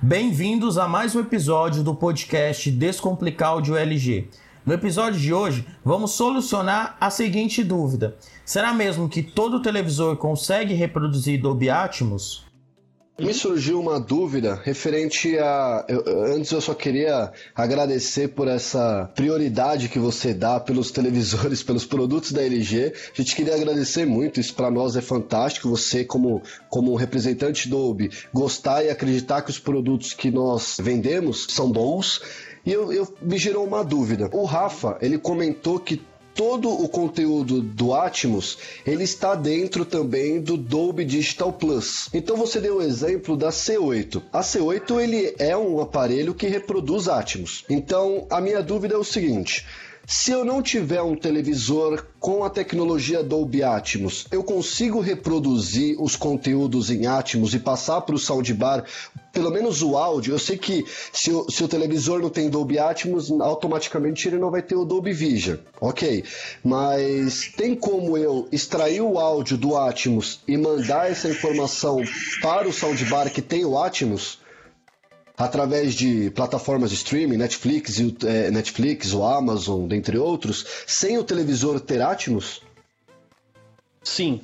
Bem-vindos a mais um episódio do podcast Descomplicar Áudio LG. No episódio de hoje, vamos solucionar a seguinte dúvida: será mesmo que todo televisor consegue reproduzir Dolby Atmos? Me surgiu uma dúvida referente a. Eu, antes eu só queria agradecer por essa prioridade que você dá pelos televisores, pelos produtos da LG. A gente queria agradecer muito, isso para nós é fantástico. Você, como, como representante do Dolby, gostar e acreditar que os produtos que nós vendemos são bons. E eu, eu, me gerou uma dúvida. O Rafa, ele comentou que todo o conteúdo do Atmos ele está dentro também do Dolby Digital Plus. Então você deu o exemplo da C8. A C8 ele é um aparelho que reproduz Atmos. Então a minha dúvida é o seguinte: se eu não tiver um televisor com a tecnologia Dolby Atmos, eu consigo reproduzir os conteúdos em Atmos e passar para o soundbar, pelo menos o áudio. Eu sei que se o, se o televisor não tem Dolby Atmos, automaticamente ele não vai ter o Dolby Vision, ok? Mas tem como eu extrair o áudio do Atmos e mandar essa informação para o soundbar que tem o Atmos? através de plataformas de streaming, Netflix, é, Netflix, o Amazon, dentre outros, sem o televisor ter Atmos? Sim.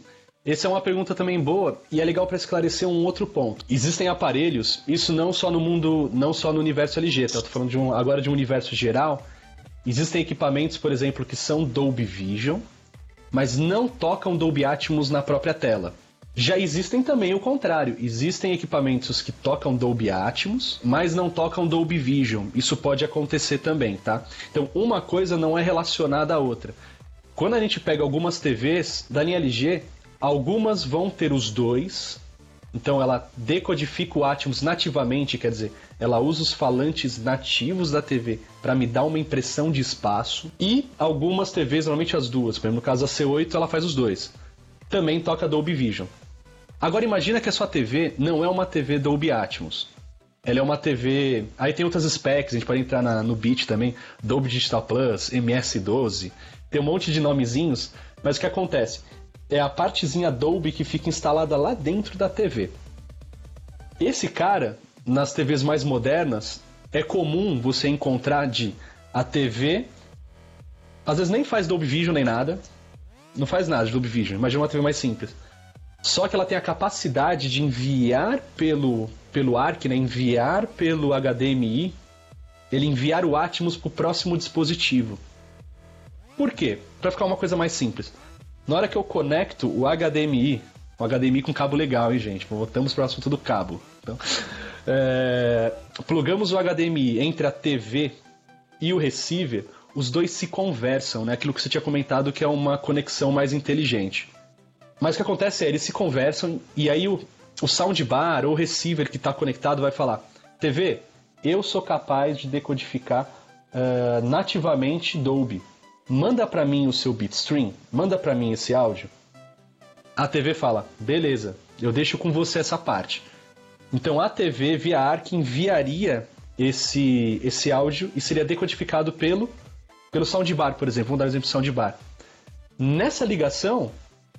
Essa é uma pergunta também boa e é legal para esclarecer um outro ponto. Existem aparelhos, isso não só no mundo, não só no universo LG, tá? Tô falando de um, agora de um universo geral. Existem equipamentos, por exemplo, que são Dolby Vision, mas não tocam Dolby Atmos na própria tela. Já existem também o contrário. Existem equipamentos que tocam Dolby Atmos, mas não tocam Dolby Vision. Isso pode acontecer também, tá? Então, uma coisa não é relacionada à outra. Quando a gente pega algumas TVs da linha LG, algumas vão ter os dois. Então ela decodifica o Atmos nativamente, quer dizer, ela usa os falantes nativos da TV para me dar uma impressão de espaço. E algumas TVs, normalmente as duas, por exemplo, no caso a C8, ela faz os dois. Também toca Dolby Vision. Agora imagina que a sua TV não é uma TV Dolby Atmos. Ela é uma TV. Aí tem outras specs, a gente pode entrar na, no Beat também, Dolby Digital Plus, MS12, tem um monte de nomezinhos, mas o que acontece? É a partezinha Dolby que fica instalada lá dentro da TV. Esse cara, nas TVs mais modernas, é comum você encontrar de a TV. Às vezes nem faz Dolby Vision nem nada. Não faz nada de Dolby Vision, imagina uma TV mais simples. Só que ela tem a capacidade de enviar pelo, pelo ARC, né? enviar pelo HDMI, ele enviar o Atmos para o próximo dispositivo. Por quê? Para ficar uma coisa mais simples. Na hora que eu conecto o HDMI, o HDMI com cabo legal, hein, gente? Voltamos para o assunto do cabo. Então, é, plugamos o HDMI entre a TV e o receiver, os dois se conversam, né? Aquilo que você tinha comentado que é uma conexão mais inteligente. Mas o que acontece é, eles se conversam e aí o, o soundbar ou o receiver que está conectado vai falar: TV, eu sou capaz de decodificar uh, nativamente Dolby. Manda para mim o seu bitstream, manda para mim esse áudio. A TV fala: beleza, eu deixo com você essa parte. Então a TV via ARC enviaria esse, esse áudio e seria decodificado pelo, pelo soundbar, por exemplo. Vamos dar um exemplo de soundbar. Nessa ligação,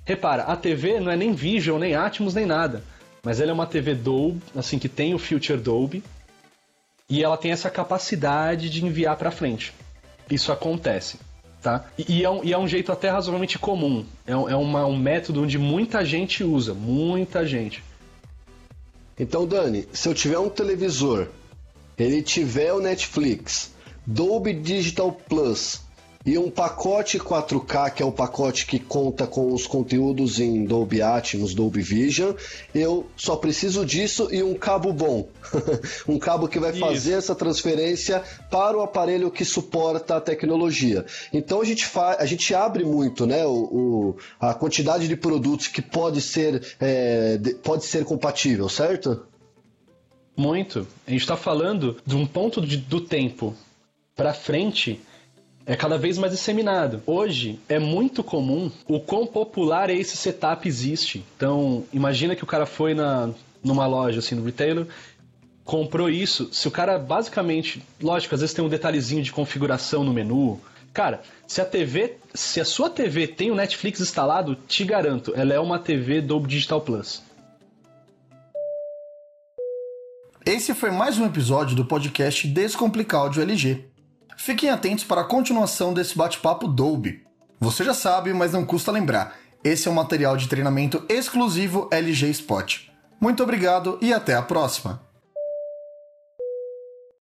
Repara, a TV não é nem Vision, nem Atmos, nem nada. Mas ela é uma TV Dolby, assim, que tem o Future Dolby. E ela tem essa capacidade de enviar para frente. Isso acontece, tá? E, e, é um, e, é um, jeito até razoavelmente comum. É, é uma, um método onde muita gente usa, muita gente. Então, Dani, se eu tiver um televisor, ele tiver o Netflix, Dolby Digital Plus, e um pacote 4K, que é o pacote que conta com os conteúdos em Dolby Atmos, Dolby Vision, eu só preciso disso e um cabo bom. um cabo que vai Isso. fazer essa transferência para o aparelho que suporta a tecnologia. Então a gente, fa a gente abre muito né, o, o a quantidade de produtos que pode ser, é, de, pode ser compatível, certo? Muito. A gente está falando de um ponto de, do tempo para frente é cada vez mais disseminado. Hoje é muito comum o quão popular esse setup existe. Então, imagina que o cara foi na, numa loja, assim, no retailer, comprou isso. Se o cara basicamente, lógico, às vezes tem um detalhezinho de configuração no menu. Cara, se a TV, se a sua TV tem o Netflix instalado, te garanto, ela é uma TV Dolby Digital Plus. Esse foi mais um episódio do podcast Descomplicar Áudio LG. Fiquem atentos para a continuação desse bate-papo Dolby. Você já sabe, mas não custa lembrar. Esse é um material de treinamento exclusivo LG Spot. Muito obrigado e até a próxima!